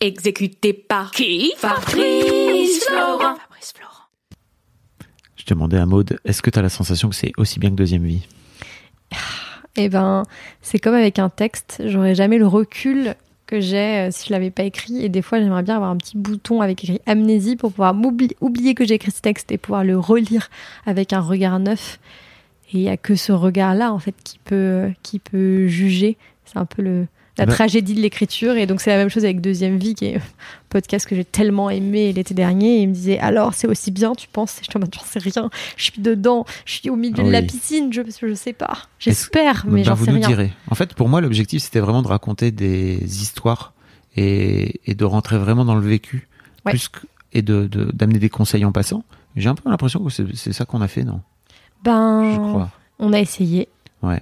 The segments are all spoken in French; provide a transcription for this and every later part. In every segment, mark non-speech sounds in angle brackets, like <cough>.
Exécuté par qui? Fabrice Florent. Fabrice Florent. Je demandais à Maude, est-ce que tu as la sensation que c'est aussi bien que Deuxième Vie? Eh ben, c'est comme avec un texte, j'aurais jamais le recul que j'ai euh, si je l'avais pas écrit. Et des fois, j'aimerais bien avoir un petit bouton avec écrit amnésie pour pouvoir oublier que j'ai écrit ce texte et pouvoir le relire avec un regard neuf. Et il y a que ce regard-là, en fait, qui peut, qui peut juger. C'est un peu le, la Bah- tragédie de l'écriture. Et donc, c'est la même chose avec Deuxième Vie, qui est un podcast que j'ai tellement aimé l'été dernier. Et il me disait, alors, c'est aussi bien, tu penses? Je dis, j'en sais rien. Je suis dedans. Je suis au milieu Ah de la oui. piscine. Je, je sais pas. J'espère, mais Ben, j'en vous sais nous rien. direz. En fait, pour moi, l'objectif, c'était vraiment de raconter des histoires et, et de rentrer vraiment dans le vécu, Ouais. plus que- et de de- d'amener des conseils en passant. J'ai un peu l'impression que c'est c'est ça qu'on a fait, non? Ben, Je crois. on a essayé. Ouais.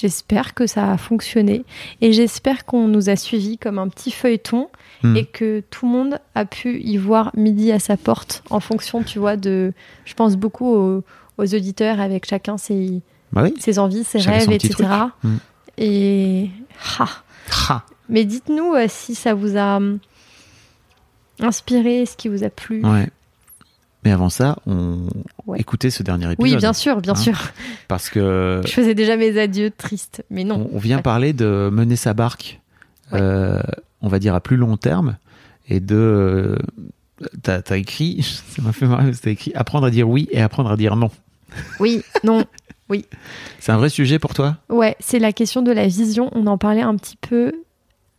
J'espère que ça a fonctionné et j'espère qu'on nous a suivis comme un petit feuilleton Hmm. et que tout le monde a pu y voir midi à sa porte en fonction, tu vois, de. Je pense beaucoup aux, aux auditeurs avec chacun ses, Bah oui. ses envies, ses Chacun rêves, etc. truc. Hmm. Et. Ah. Ha. Mais dites-nous euh, si ça vous a hum, inspiré, ce qui vous a plu. Ouais. Mais avant ça, on Ouais. écoutait ce dernier épisode. Oui, bien sûr, bien Hein sûr. Parce que Je faisais déjà mes adieux tristes, mais non. on, on vient Ouais. parler de mener sa barque, Ouais. euh, on va dire à plus long terme, et de. euh, T'as as écrit, <laughs> ça m'a fait marrer, t'as écrit apprendre à dire oui et apprendre à dire non. Oui, non. <laughs> C'est un vrai sujet pour toi? Ouais, c'est la question de la vision. On en parlait un petit peu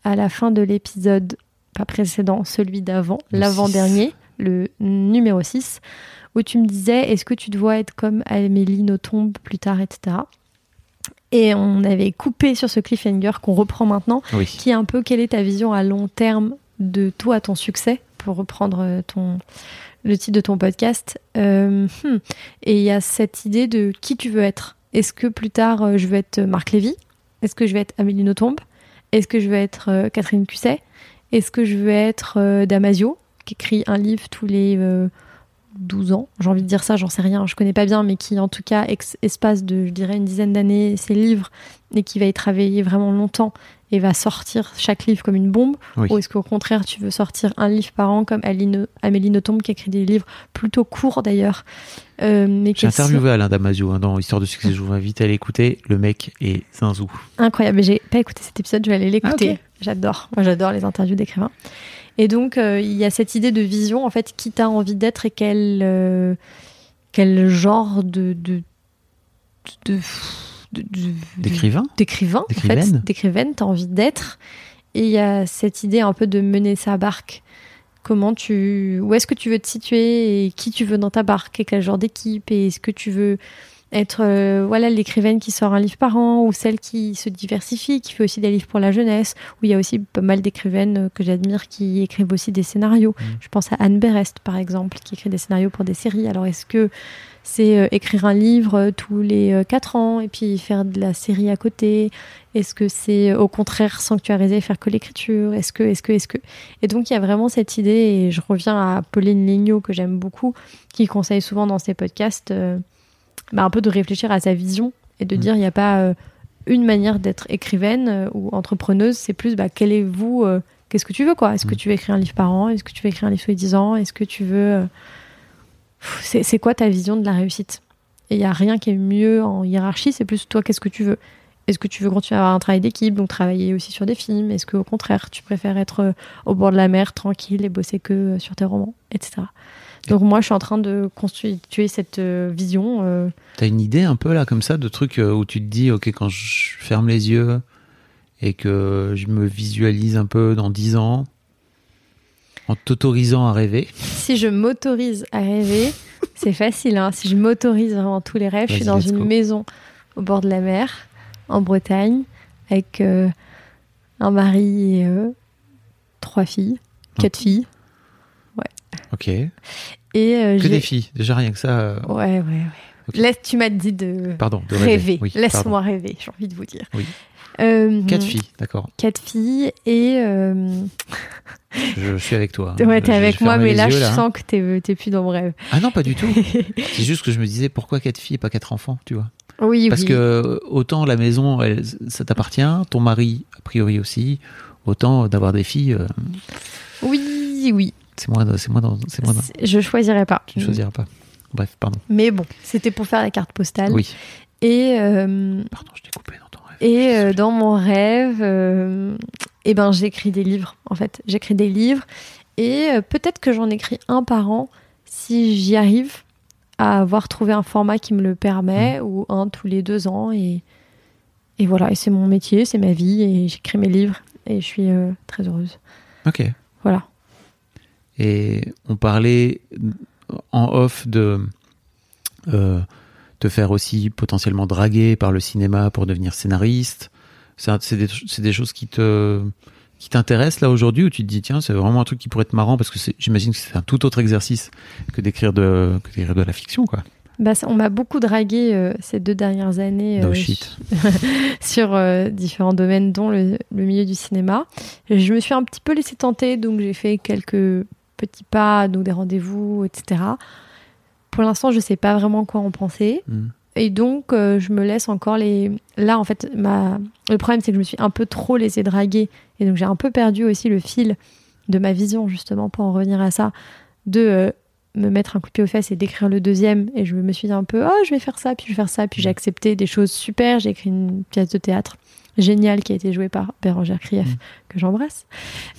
à la fin de l'épisode, pas précédent, celui d'avant, l'avant-dernier, le numéro 6, où tu me disais est-ce que tu dois être comme Amélie Nothomb plus tard, etc. Et on avait coupé sur ce cliffhanger qu'on reprend maintenant, Oui. qui est un peu quelle est ta vision à long terme de toi, ton succès, pour reprendre euh, ton, le titre de ton podcast. Euh, hmm. Et il y a cette idée de qui tu veux être. Est-ce que plus tard, euh, je veux être Marc Lévy? Est-ce que je vais être Amélie Nothomb? Est-ce que je veux être Catherine Cusset? Est-ce que je veux être Damasio, qui écrit un livre tous les euh, 12 ans J'ai envie de dire ça, j'en sais rien, je connais pas bien, mais qui en tout cas, espace de, je dirais, une dizaine d'années, ses livres, et qui va y travailler vraiment longtemps et va sortir chaque livre comme une bombe Oui. Ou est-ce qu'au contraire, tu veux sortir un livre par an comme Aline- Amélie Nothomb qui écrit des livres plutôt courts d'ailleurs euh, J'ai interviewé Alain Damasio hein, dans Histoire de succès. Je vous invite à l'écouter. Le mec est zinzou. incroyable. Mais J'ai pas écouté cet épisode, je vais aller l'écouter. Ah. J'adore. Moi, j'adore les interviews d'écrivains. Et donc, euh, il y a cette idée de vision, en fait, qui t'as envie d'être et quel, euh, quel genre de. de, de, D'écrivain d'écrivain, en fait, D'écrivaine. d'écrivaine, t'as envie d'être. Et il y a cette idée un peu de mener sa barque. Comment tu, où est-ce que tu veux te situer et qui tu veux dans ta barque et quel genre d'équipe et est-ce que tu veux être, euh, voilà, l'écrivaine qui sort un livre par an ou celle qui se diversifie, qui fait aussi des livres pour la jeunesse. Où il y a aussi pas mal d'écrivaines euh, que j'admire qui écrivent aussi des scénarios. Mm. Je pense à Anne Berest par exemple, qui écrit des scénarios pour des séries. Alors est-ce que c'est euh, écrire un livre euh, tous les quatre ans et puis faire de la série à côté? Est-ce que c'est au contraire sanctuariser et faire que l'écriture? Est-ce que, est-ce que, est-ce que? Et donc il y a vraiment cette idée, et je reviens à Pauline Lignot que j'aime beaucoup, qui conseille souvent dans ses podcasts, bah, un peu de réfléchir à sa vision et de Mm. dire il n'y a pas euh, une manière d'être écrivaine euh, ou entrepreneuse, c'est plus bah, quel est vous, euh, qu'est-ce que tu veux quoi? Est-ce que Mm. tu veux écrire un livre par an? Est-ce que tu veux écrire un livre tous les 10 ans? Est-ce que tu veux c'est, quoi ta vision de la réussite? Et il n'y a rien qui est mieux en hiérarchie, c'est plus toi, qu'est-ce que tu veux? Est-ce que tu veux continuer à avoir un travail d'équipe, donc travailler aussi sur des films? Est-ce qu'au contraire, tu préfères être au bord de la mer, tranquille, et bosser que sur tes romans, etc. Donc moi, je suis en train de constituer cette euh, vision. euh, T'as une idée un peu là comme ça de trucs euh, où tu te dis ok quand je ferme les yeux et que je me visualise un peu dans 10 ans en t'autorisant à rêver? si je m'autorise à rêver, c'est facile. hein. Si je m'autorise vraiment tous les rêves, je suis dans une go. maison au bord de la mer, en Bretagne, avec euh, un mari et euh, trois filles, quatre filles. Ok. Et euh, Que des filles. Déjà rien que ça. euh, Ouais, ouais, ouais. Laisse, tu m'as dit de Pardon, de rêver. rêver. Oui, Laisse-moi rêver, j'ai envie de vous dire. Oui. Euh, Quatre filles, d'accord. Quatre filles et Je, je suis avec toi. ouais, Je- t'es avec moi, mais là, yeux, je hein. sens que t'es, plus dans mon rêve. Ah non, pas du tout. <laughs> C'est juste que je me disais pourquoi quatre filles et pas quatre enfants, tu vois? Oui, Parce oui. que autant la maison, elle, ça t'appartient, ton mari, a priori aussi, autant d'avoir des filles, Oui, oui. C'est moins, c'est dans- c'est C'est- Je choisirais pas. Tu ne choisiras pas. Bref, pardon. Mais bon, c'était pour faire la carte postale. Oui. Et, euh, Pardon, je t'ai coupé dans ton rêve. et euh, dans mon rêve, euh, eh ben, j'écris des livres, en fait. J'écris des livres. Et euh, peut-être que j'en écris un par an si j'y arrive à avoir trouvé un format qui me le permet, Mmh. ou un tous les deux ans. Et, et voilà, et c'est mon métier, c'est ma vie, et j'écris mes livres. Et je suis très heureuse. Ok. Voilà. Et on parlait en off de euh, te faire aussi potentiellement draguer par le cinéma pour devenir scénariste. C'est des, choses qui te qui t'intéressent là aujourd'hui ou tu te dis tiens c'est vraiment un truc qui pourrait être marrant parce que j'imagine que c'est un tout autre exercice que d'écrire de que d'écrire de la fiction quoi. Bah, on m'a beaucoup dragué euh, ces deux dernières années No euh, shit. <laughs> sur euh, différents domaines, dont le, le milieu du cinéma. Je me suis un petit peu laissée tenter, donc j'ai fait quelques petits pas, donc des rendez-vous, etc. Pour l'instant, je sais pas vraiment quoi en penser. Hmm. Et donc, euh, je me laisse encore les. Là, en fait, ma... le problème, c'est que je me suis un peu trop laissée draguer. Et donc, j'ai un peu perdu aussi le fil de ma vision, justement, pour en revenir à ça, de euh, me mettre un coup de pied aux fesses et d'écrire le deuxième. Et je me suis dit un peu, oh, je vais faire ça, puis je vais faire ça. Puis j'ai accepté des choses super. J'ai écrit une pièce de théâtre géniale qui a été jouée par Bérangère Krief, Mm. que j'embrasse.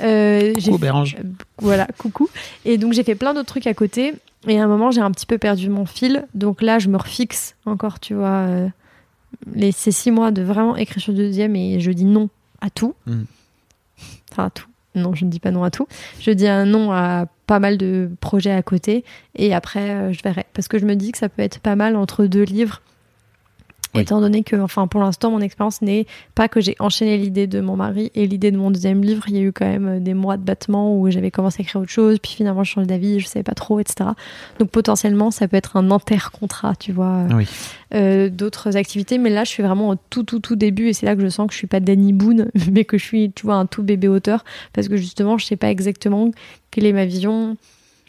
Euh, Coucou Bérange. Voilà, coucou. Et donc j'ai fait plein d'autres trucs à côté. Et à un moment, j'ai un petit peu perdu mon fil. Donc là, je me refixe encore, tu vois, euh, les, ces six mois de vraiment écrire sur le deuxième et je dis non à tout. Mm. Enfin, à tout. Non, je ne dis pas non à tout. Je dis un non à pas mal de projets à côté. Et après, euh, je verrai. Parce que je me dis que ça peut être pas mal entre deux livres. Oui. Étant donné que, enfin, pour l'instant, mon expérience n'est pas que j'ai enchaîné l'idée de mon mari et l'idée de mon deuxième livre. Il y a eu quand même euh, des mois de battement où j'avais commencé à écrire autre chose, puis finalement, je change d'avis, je savais pas trop, etc. Donc, potentiellement, ça peut être un intercontrat, tu vois, Oui. euh, d'autres activités. Mais là, je suis vraiment au tout, tout, tout début et c'est là que je sens que je suis pas Danny Boone, <laughs> mais que je suis, tu vois, un tout bébé auteur parce que justement, je sais pas exactement quelle est ma vision,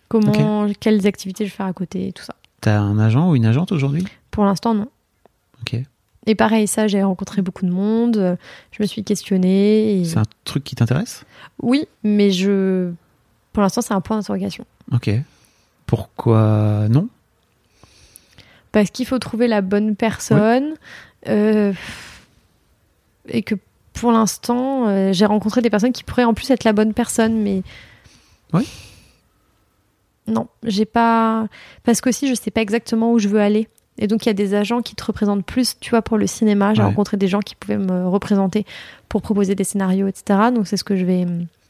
comment, quelles activités je vais faire à côté tout ça. T'as un agent ou une agente aujourd'hui? Pour l'instant, non. Et pareil, ça, j'ai rencontré beaucoup de monde, euh, je me suis questionnée. et- C'est un truc qui t'intéresse? Oui, mais je. Pour l'instant, c'est un point d'interrogation. Ok. Pourquoi non? Parce qu'il faut trouver la bonne personne. euh, et que pour l'instant, euh, j'ai rencontré des personnes qui pourraient en plus être la bonne personne, mais. Oui. Non, j'ai pas. Parce qu'aussi, je sais pas exactement où je veux aller. Et donc, il y a des agents qui te représentent plus, tu vois, pour le cinéma. J'ai Ouais. rencontré des gens qui pouvaient me représenter pour proposer des scénarios, etc. Donc, c'est ce que je vais.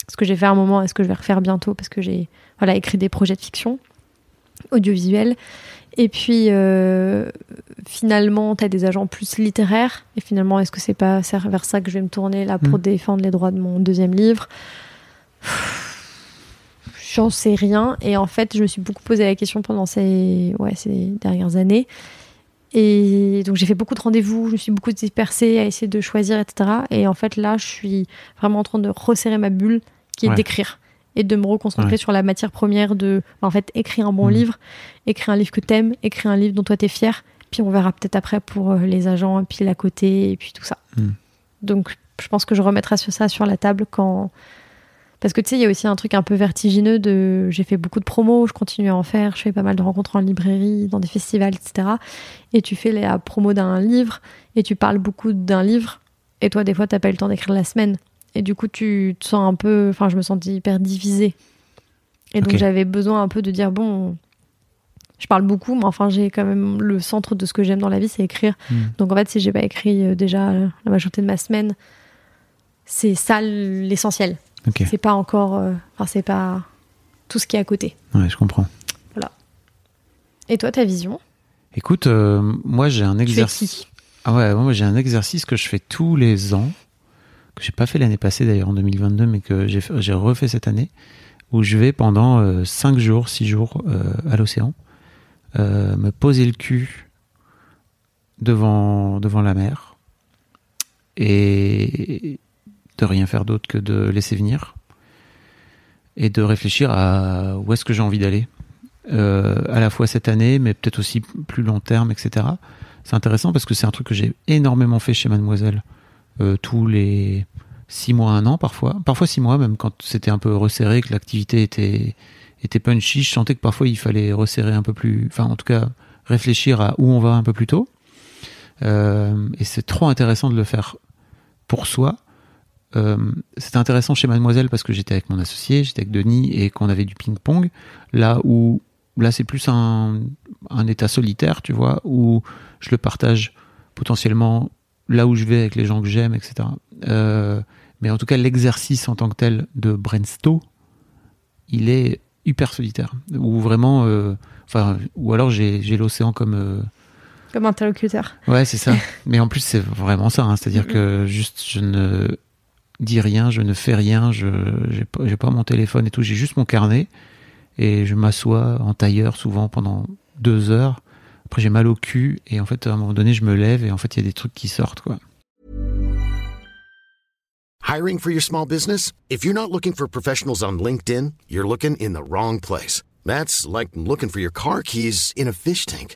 Ce que j'ai fait à un moment et ce que je vais refaire bientôt parce que j'ai voilà, écrit des projets de fiction audiovisuels. Et puis, euh, finalement, tu as des agents plus littéraires. Et finalement, est-ce que c'est pas vers ça que je vais me tourner là pour Mm. défendre les droits de mon deuxième livre? J'en sais rien. Et en fait, je me suis beaucoup posé la question pendant ces, ouais, ces dernières années. Et donc, j'ai fait beaucoup de rendez-vous, je me suis beaucoup dispersée à essayer de choisir, etc. Et en fait, là, je suis vraiment en train de resserrer ma bulle, qui est Ouais. d'écrire. Et de me reconcentrer Ouais. sur la matière première de, en fait, écrire un bon Mm. livre, écrire un livre que t'aimes, écrire un livre dont toi t'es fier. Puis on verra peut-être après pour euh, les agents, et puis l'à côté, et puis tout ça. Mm. Donc, je pense que je remettrai ça sur la table quand. Parce que tu sais, il y a aussi un truc un peu vertigineux de. J'ai fait beaucoup de promos, je continue à en faire, je fais pas mal de rencontres en librairie, dans des festivals, etc. Et tu fais la promo d'un livre, et tu parles beaucoup d'un livre, et toi, des fois, t'as pas eu le temps d'écrire la semaine. Et du coup, tu te sens un peu. Enfin, je me sentais hyper divisée. Et donc, j'avais besoin un peu de dire bon. Je parle beaucoup, mais enfin, j'ai quand même le centre de ce que j'aime dans la vie, c'est écrire. Hmm. Donc en fait, si j'ai pas écrit euh, déjà la majorité de ma semaine, c'est ça l'essentiel. C'est pas encore, euh, enfin c'est pas tout ce qui est à côté. Ouais, je comprends. Et toi, ta vision? Écoute, euh, moi j'ai un exercice. Ah ouais, moi j'ai un exercice que je fais tous les ans que j'ai pas fait l'année passée d'ailleurs en 2022, mais que j'ai fait- j'ai refait cette année, où je vais pendant 5 jours, 6 jours euh, à l'océan, euh, me poser le cul devant, devant la mer et de rien faire d'autre que de laisser venir et de réfléchir à où est-ce que j'ai envie d'aller, euh, à la fois cette année, mais peut-être aussi plus long terme, etc. C'est intéressant parce que c'est un truc que j'ai énormément fait chez Mademoiselle, euh, tous les six mois, un an parfois, parfois six mois même quand c'était un peu resserré, que l'activité était était punchy, je sentais que parfois il fallait resserrer un peu plus, enfin en tout cas réfléchir à où on va un peu plus tôt. Euh, et c'est trop intéressant de le faire pour soi. Euh, c'était intéressant chez Mademoiselle parce que j'étais avec mon associé, j'étais avec Denis et qu'on avait du ping-pong. Là où là c'est plus un, un état solitaire, tu vois, où je le partage potentiellement là où je vais avec les gens que j'aime, etc. Euh, mais en tout cas, l'exercice en tant que tel de Brainstorm, il est hyper solitaire. Ou vraiment, euh, enfin, ou alors j'ai l'océan comme Comme interlocuteur. Ouais, c'est ça. <laughs> Mais en plus, c'est vraiment ça. hein. C'est-à-dire que juste, je ne dis rien, je ne fais rien, je j'ai pas, pas mon téléphone et tout. J'ai juste mon carnet et je m'assois en tailleur souvent pendant deux heures. Après, j'ai mal au cul et en fait, à un moment donné, je me lève et en fait, il y a des trucs qui sortent, quoi. Hiring for your small business? If you're not looking for professionals on LinkedIn, you're looking in the wrong place. That's like looking for your car keys in a fish tank.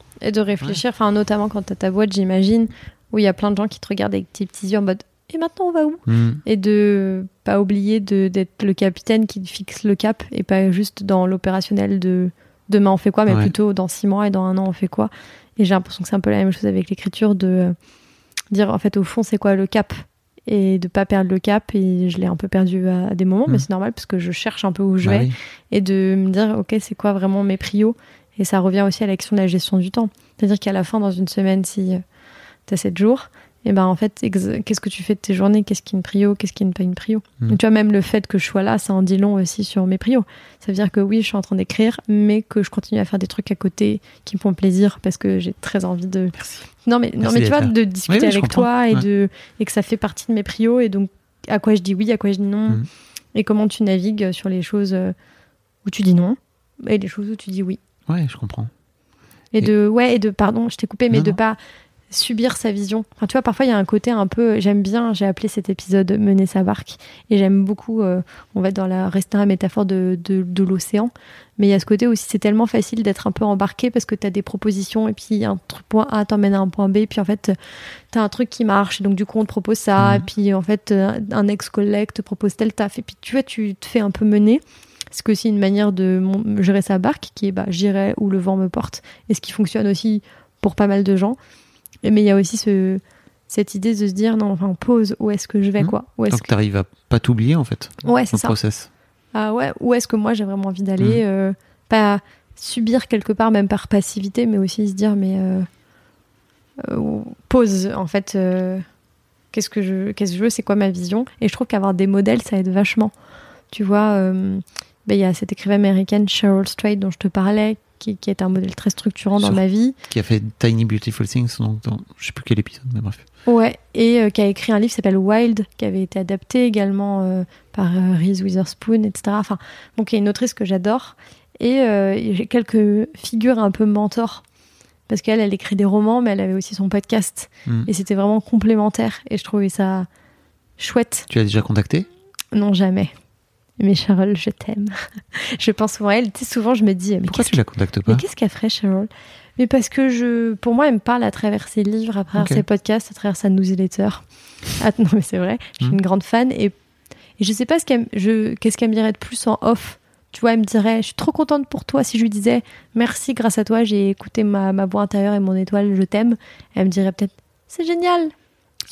et de réfléchir, enfin notamment quand t'as ta boîte, j'imagine, où il y a plein de gens qui te regardent avec tes petits yeux en mode et maintenant on va où? Hmm. Et de pas oublier de- d'être le capitaine qui fixe le cap et pas juste dans l'opérationnel de demain on fait quoi, mais Ouais. plutôt dans six mois et dans un an on fait quoi? Et j'ai l'impression que c'est un peu la même chose avec l'écriture de euh, dire en fait au fond c'est quoi le cap? Et de pas perdre le cap et je l'ai un peu perdu à, à des moments mais Mm. c'est normal parce que je cherche un peu où je Bah vais oui. et de me dire ok c'est quoi vraiment mes prios? Et ça revient aussi à l'action de la gestion du temps c'est à dire qu'à la fin dans une semaine si tu as 7 jours et ben en fait qu'est-ce que tu fais de tes journées? Qu'est-ce qui est une prio? Qu'est-ce qui n'est pas une prio? Mm. Tu vois même le fait que je sois là ça en dit long aussi sur mes prios ça veut dire que oui je suis en train d'écrire mais que je continue à faire des trucs à côté qui me font plaisir parce que j'ai très envie de Merci. non mais non mais tu vois de discuter Oui, oui, je avec toi et Ouais. de et que ça fait partie de mes prios et donc à quoi je dis oui à quoi je dis non Mm. et comment tu navigues sur les choses euh, où tu dis non et les choses où tu dis oui Ouais, je comprends. et, Et- de ouais et de pardon je t'ai coupé mais Non, de non. pas subir sa vision enfin tu vois parfois il y a un côté un peu j'aime bien j'ai appelé cet épisode mener sa barque et j'aime beaucoup euh, on va être dans la rester la métaphore de, de, de l'océan mais il y a ce côté aussi c'est tellement facile d'être un peu embarqué parce que tu as des propositions et puis un truc point A t'emmène à un point B puis en fait tu as un truc qui marche et donc du coup on te propose ça Mhm. et puis en fait un ex-collègue te propose tel taf et puis tu vois tu te fais un peu mener c'est aussi une manière de gérer sa barque qui est bah, j'irai où le vent me porte et ce qui fonctionne aussi pour pas mal de gens. Mais il y a aussi ce, cette idée de se dire non enfin pause où est-ce que je vais Mhm. quoi. Où est-ce Donc, tu arrives à pas t'oublier, en fait, que... ouais c'est ça. process. ah ouais où est-ce que moi j'ai vraiment envie d'aller euh, pas subir quelque part même par passivité mais aussi se dire mais euh, euh, pause en fait euh, qu'est-ce que je qu'est-ce que je veux c'est quoi ma vision. Et je trouve qu'avoir des modèles ça aide vachement. Tu vois il y a cette écrivaine américaine Cheryl Strait dont je te parlais qui, qui est un modèle très structurant dans ma vie Qui a fait Tiny Beautiful Things, donc dans, je sais plus quel épisode, mais bref. Ouais, et euh, qui a écrit un livre qui s'appelle Wild, qui avait été adapté également euh, par euh, Reese Witherspoon, etc. Enfin, donc qui est une autrice que j'adore. Et j'ai quelques figures un peu mentors. Parce qu'elle, elle écrit des romans, mais elle avait aussi son podcast. Mm. Et c'était vraiment complémentaire. Et je trouvais ça chouette. Tu l'as déjà contacté Non, jamais. Mais Cheryl, je t'aime. <laughs> je pense souvent à elle. Tu sais, souvent, je me dis, mais Pourquoi tu la contactes pas mais qu'est-ce qu'elle ferait, Cheryl? Mais parce que je, pour moi, elle me parle à travers ses livres, à travers ses podcasts, à travers sa newsletter. <laughs> Ah, non, mais c'est vrai, je suis Mhm. une grande fan et, et je sais pas ce qu'elle, je, qu'est-ce qu'elle me dirait de plus en off. Tu vois, elle me dirait, je suis trop contente pour toi. Si je lui disais, merci, grâce à toi, j'ai écouté ma, ma voix intérieure et mon étoile, je t'aime. Elle me dirait peut-être, c'est génial.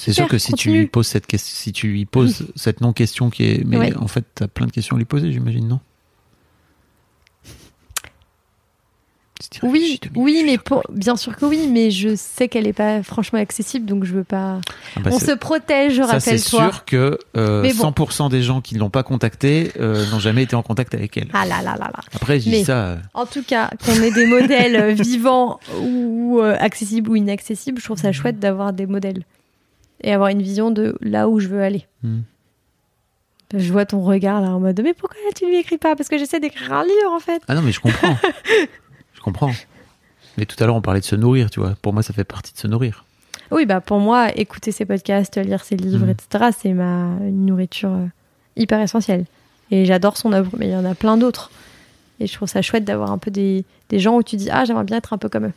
C'est sûr que si tu lui poses cette question, si tu lui poses cette non-question qui est, mais Ouais. en fait, t'as plein de questions à lui poser, j'imagine, non? Oui, oui, mais pour, bien sûr que oui, mais je sais qu'elle est pas franchement accessible, donc je veux pas. Ah bah, On se protège, ça, c'est rappelle-toi. sûr que euh, Mais bon. 100% des gens qui l'ont pas contactée euh, n'ont jamais été en contact avec elle. Ah là là là là. Après, je dis Mais- ça. euh, En tout cas, qu'on ait des modèles euh, <laughs> vivants ou euh, accessibles ou inaccessibles, je trouve ça chouette d'avoir des modèles et avoir une vision de là où je veux aller. hmm. Je vois ton regard là en mode mais pourquoi tu lui écris pas? Parce que j'essaie d'écrire un livre en fait. Ah non, mais je comprends. <laughs> je comprends. Mais tout à l'heure, on parlait de se nourrir, tu vois. Pour moi, ça fait partie de se nourrir. Oui, bah pour moi, écouter ses podcasts, lire ses livres, Mhm. etc., c'est ma une nourriture euh, hyper essentielle. Et j'adore son œuvre, mais il y en a plein d'autres. Et je trouve ça chouette d'avoir un peu des, des gens où tu dis ah j'aimerais bien être un peu comme eux.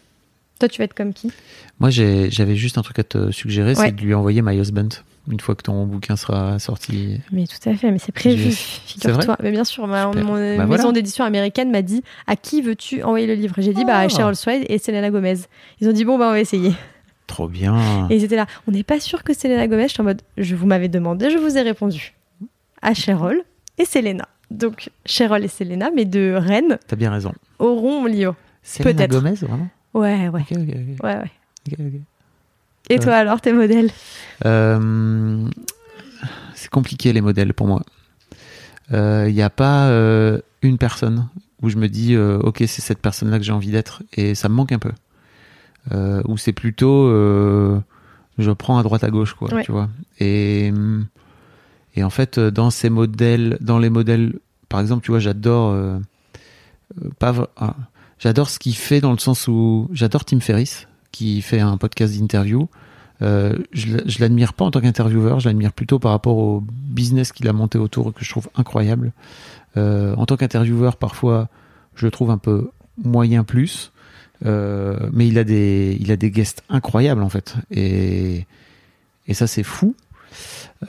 Toi, tu vas être comme qui? Moi, j'avais juste un truc à te suggérer, Ouais. c'est de lui envoyer My Husband une fois que ton bouquin sera sorti. Mais tout à fait, mais c'est prévu, figure-toi. Mais bien sûr, ma, mon Bah maison voilà. d'édition américaine m'a dit à qui veux-tu envoyer le livre? J'ai dit bah, à Ah. Cheryl Swade et Selena Gomez. Ils ont dit bon, bah, on va essayer. Trop bien. Et ils étaient là, on n'est pas sûr que Selena Gomez. Je suis en mode, je vous m'avez demandé, je vous ai répondu. À Cheryl et Selena. Donc, Cheryl et Selena, mes deux reines, T'as bien raison. auront mon livre. Selena. Gomez, vraiment? Ouais, ouais, ouais, ouais. Et toi alors, tes modèles Euh, c'est compliqué les modèles pour moi. Il n'y a pas euh, une personne où je me dis euh, ok c'est cette personne-là que j'ai envie d'être et ça me manque un peu. Euh, ou c'est plutôt euh, je prends à droite à gauche quoi, Ouais. tu vois. Et et en fait euh, dans ces modèles, dans les modèles, par exemple tu vois j'adore euh, euh, pas ah, j'adore ce qu'il fait dans le sens où j'adore Tim Ferriss qui fait un podcast d'interview. Euh, je je l'admire pas en tant qu'intervieweur, je l'admire plutôt par rapport au business qu'il a monté autour que je trouve incroyable. Euh, en tant qu'intervieweur, parfois, je le trouve un peu moyen plus, Euh, mais il a des il a des guests incroyables en fait, et et ça c'est fou.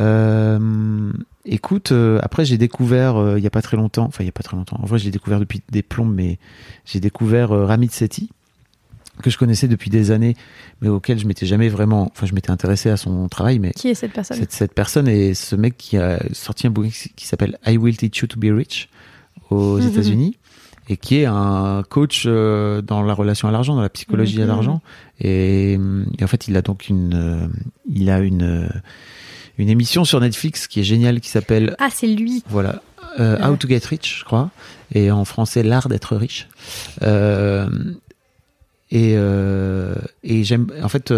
Euh, écoute, euh, après j'ai découvert euh, il y a pas très longtemps, enfin il y a pas très longtemps. En vrai, je l'ai découvert depuis des plombes, mais j'ai découvert Ramit Sethi que je connaissais depuis des années, mais auquel je m'étais jamais vraiment, enfin je m'étais intéressé à son travail, mais Qui est cette personne? cette, cette personne est ce mec qui a sorti un bouquin qui s'appelle I Will Teach You to Be Rich aux Mhm. États-Unis et qui est un coach dans la relation à l'argent, dans la psychologie à Mhm. l'argent. Et, hum, et en fait, il a donc une, il a une, une émission sur Netflix qui est géniale qui s'appelle Ah, c'est lui. voilà. Euh, Ouais. How to Get Rich, je crois. Et en français, l'art d'être riche. Euh, et euh, et j'aime. En fait,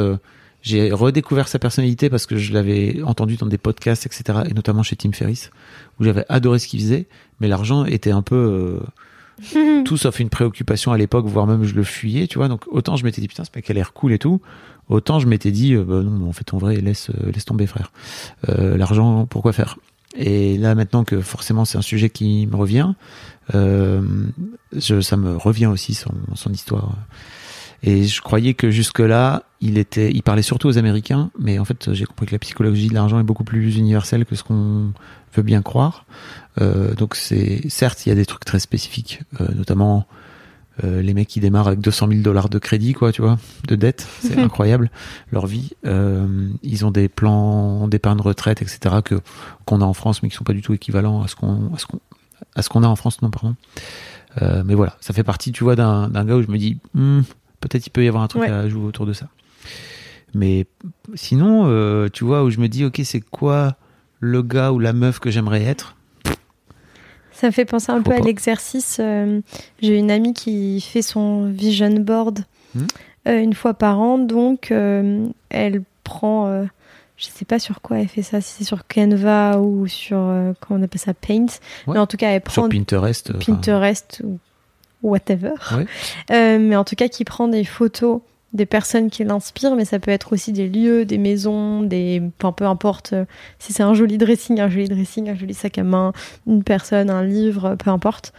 j'ai redécouvert sa personnalité parce que je l'avais entendu dans des podcasts, etc. Et notamment chez Tim Ferriss, où j'avais adoré ce qu'il faisait. Mais l'argent était un peu euh, <laughs> tout sauf une préoccupation à l'époque, voire même je le fuyais, tu vois. Donc autant je m'étais dit putain, ce mec a l'air cool et tout. Autant je m'étais dit, euh, bah non, en fait, en vrai, laisse, euh, laisse tomber, frère. Euh, L'argent, pourquoi faire? Et là, maintenant que forcément c'est un sujet qui me revient, euh, je, ça me revient aussi son, son histoire. Et je croyais que jusque-là, il était, il parlait surtout aux Américains, mais en fait, j'ai compris que la psychologie de l'argent est beaucoup plus universelle que ce qu'on veut bien croire. Euh, donc c'est, certes, il y a des trucs très spécifiques, euh, notamment euh, les mecs qui démarrent avec 200 000 dollars de crédit, quoi, tu vois, de dette, c'est <laughs> incroyable leur vie. Euh, ils ont des plans d'épargne retraite, etc. que qu'on a en France, mais qui sont pas du tout équivalents à ce qu'on à ce qu'on à ce qu'on a en France, non, pardon. Euh, mais voilà, ça fait partie, tu vois, d'un d'un gars où je me dis, Hmm, peut-être il peut y avoir un truc Ouais. à jouer autour de ça. Mais sinon, tu vois, où je me dis, ok, c'est quoi le gars ou la meuf que j'aimerais être? Ça me fait penser un Faut peu à l'exercice. euh, J'ai une amie qui fait son vision board Hmm. euh, une fois par an, donc euh, elle prend, je sais pas sur quoi elle fait ça, si c'est sur Canva ou sur, comment on appelle ça, Paint. Ouais. Mais en tout cas, elle prend sur Pinterest enfin, Pinterest ou whatever. Ouais. Mais en tout cas, qui prend des photos des personnes qui l'inspirent, mais ça peut être aussi des lieux, des maisons, des, enfin, peu importe euh, si c'est un joli dressing, un joli dressing, un joli sac à main, une personne, un livre, peu importe.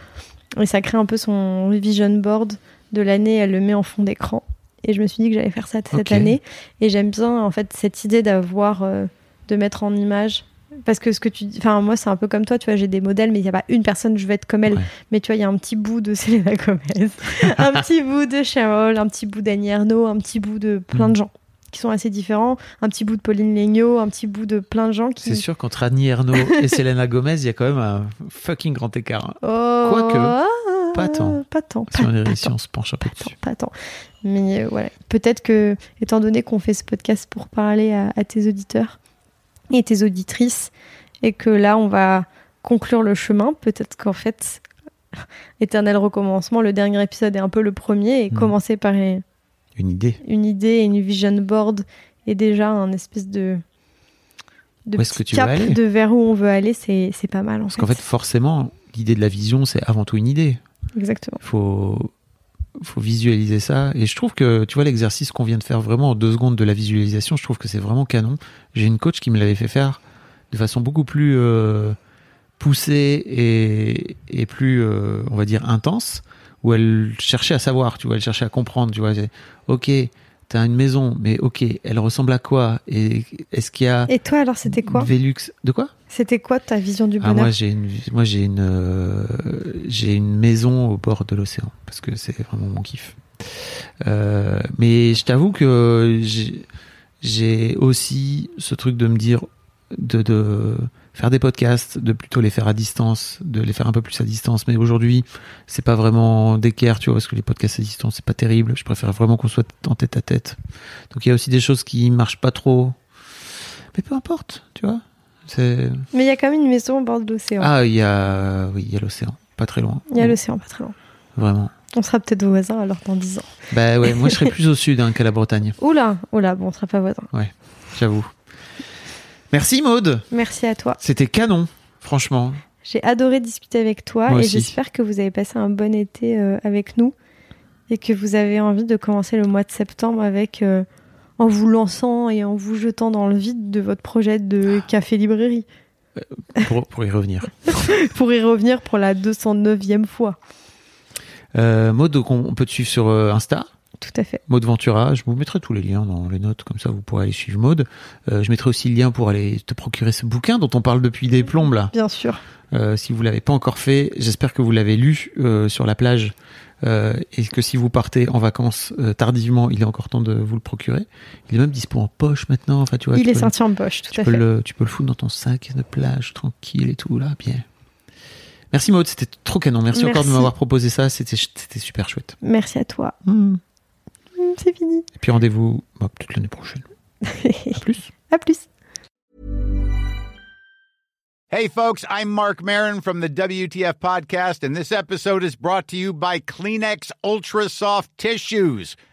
Et ça crée un peu son vision board de l'année, elle le met en fond d'écran. Et je me suis dit que j'allais faire ça cette année. Et j'aime bien en fait cette idée d'avoir, euh, de mettre en image. Parce que ce que tu dis, enfin moi c'est un peu comme toi, tu vois, j'ai des modèles, mais il n'y a pas une personne, je veux être comme elle. Ouais. Mais tu vois, il y a un petit bout de <laughs> Selena Gomez, un <laughs> petit bout de Cheryl, un petit bout d'Annie Ernaux, un petit bout de plein de gens. qui sont assez différents. Un petit bout de Pauline Legnaud, un petit bout de plein de gens qui. C'est sûr qu'entre Annie Ernaux et <laughs> Selena Gomez, il y a quand même un fucking grand écart. Oh, Quoique, pas tant. Pas tant. Si Pas, on, est- pas si tant, on se penche un peu pas tant, dessus. pas tant. Mais euh, voilà. Peut-être que, étant donné qu'on fait ce podcast pour parler à, à tes auditeurs et tes auditrices, et que là, on va conclure le chemin, peut-être qu'en fait, <laughs> éternel recommencement, le dernier épisode est un peu le premier, et Mhm. commencer par une idée. une idée et une vision board est déjà un espèce de, de petit que tu cap de vers où on veut aller, c'est c'est pas mal en Parce qu'en fait, forcément, l'idée de la vision, c'est avant tout une idée. Exactement. faut faut visualiser ça. Et je trouve que tu vois l'exercice qu'on vient de faire vraiment en deux secondes de la visualisation je trouve que c'est vraiment canon. J'ai une coach qui me l'avait fait faire de façon beaucoup plus euh, poussée et, et plus euh, on va dire intense où elle cherchait à savoir tu vois elle cherchait à comprendre tu vois. Ok t'as une maison mais ok elle ressemble à quoi et est-ce qu'il y a Et toi alors c'était quoi Velux de quoi? C'était quoi ta vision du ah, bonheur? moi j'ai une moi j'ai une euh, j'ai une maison au bord de l'océan parce que c'est vraiment mon kiff. Euh, mais je t'avoue que j'ai j'ai aussi ce truc de me dire de, de faire des podcasts, de plutôt les faire à distance, de les faire un peu plus à distance. Mais aujourd'hui, c'est pas vraiment d'équerre, tu vois, parce que les podcasts à distance, c'est pas terrible. Je préfère vraiment qu'on soit en tête à tête. Donc il y a aussi des choses qui marchent pas trop. Mais peu importe, tu vois. Mais il y a quand même une maison au bord de l'océan. ah, il y a, oui, il y a l'océan, pas très loin. Il y a l'océan pas très loin. Vraiment. On sera peut-être voisins alors dans 10 ans. Bah ouais, moi je serais <laughs> plus au sud hein, qu'à la Bretagne, Oula, oula, bon on sera pas voisins. j'avoue. Merci Maude, Merci à toi. c'était canon, franchement. J'ai adoré discuter avec toi Moi et j'espère que vous avez passé un bon été euh, avec nous et que vous avez envie de commencer le mois de septembre avec euh, en vous lançant et en vous jetant dans le vide de votre projet de café librairie Pour, pour y revenir. <laughs> pour y revenir pour la 209e fois. Euh, Maude, on, peut te suivre sur euh, Insta, Tout à fait. Maude Ventura. Je vous mettrai tous les liens dans les notes, comme ça vous pourrez aller suivre Maude. Euh, je mettrai aussi le lien pour aller te procurer ce bouquin dont on parle depuis des plombes là. Bien sûr. Euh, si vous l'avez pas encore fait, j'espère que vous l'avez lu euh, sur la plage et que si vous partez en vacances tardivement, il est encore temps de vous le procurer. Il est même dispo en poche maintenant. Enfin, tu vois, Il tu est sorti en poche, tout tu à peux, fait. le, tu peux le foutre dans ton sac de plage, tranquille et tout, là, bien. Merci Maud, c'était trop canon. Merci, encore de m'avoir proposé ça, c'était super chouette. Merci à toi. Hmm. Hum, C'est fini. Et puis rendez-vous bah, peut-être l'année prochaine. <laughs> À plus. à plus. Hey, folks, I'm Mark Marin from the WTF Podcast, and this episode is brought to you by Kleenex Ultra Soft Tissues,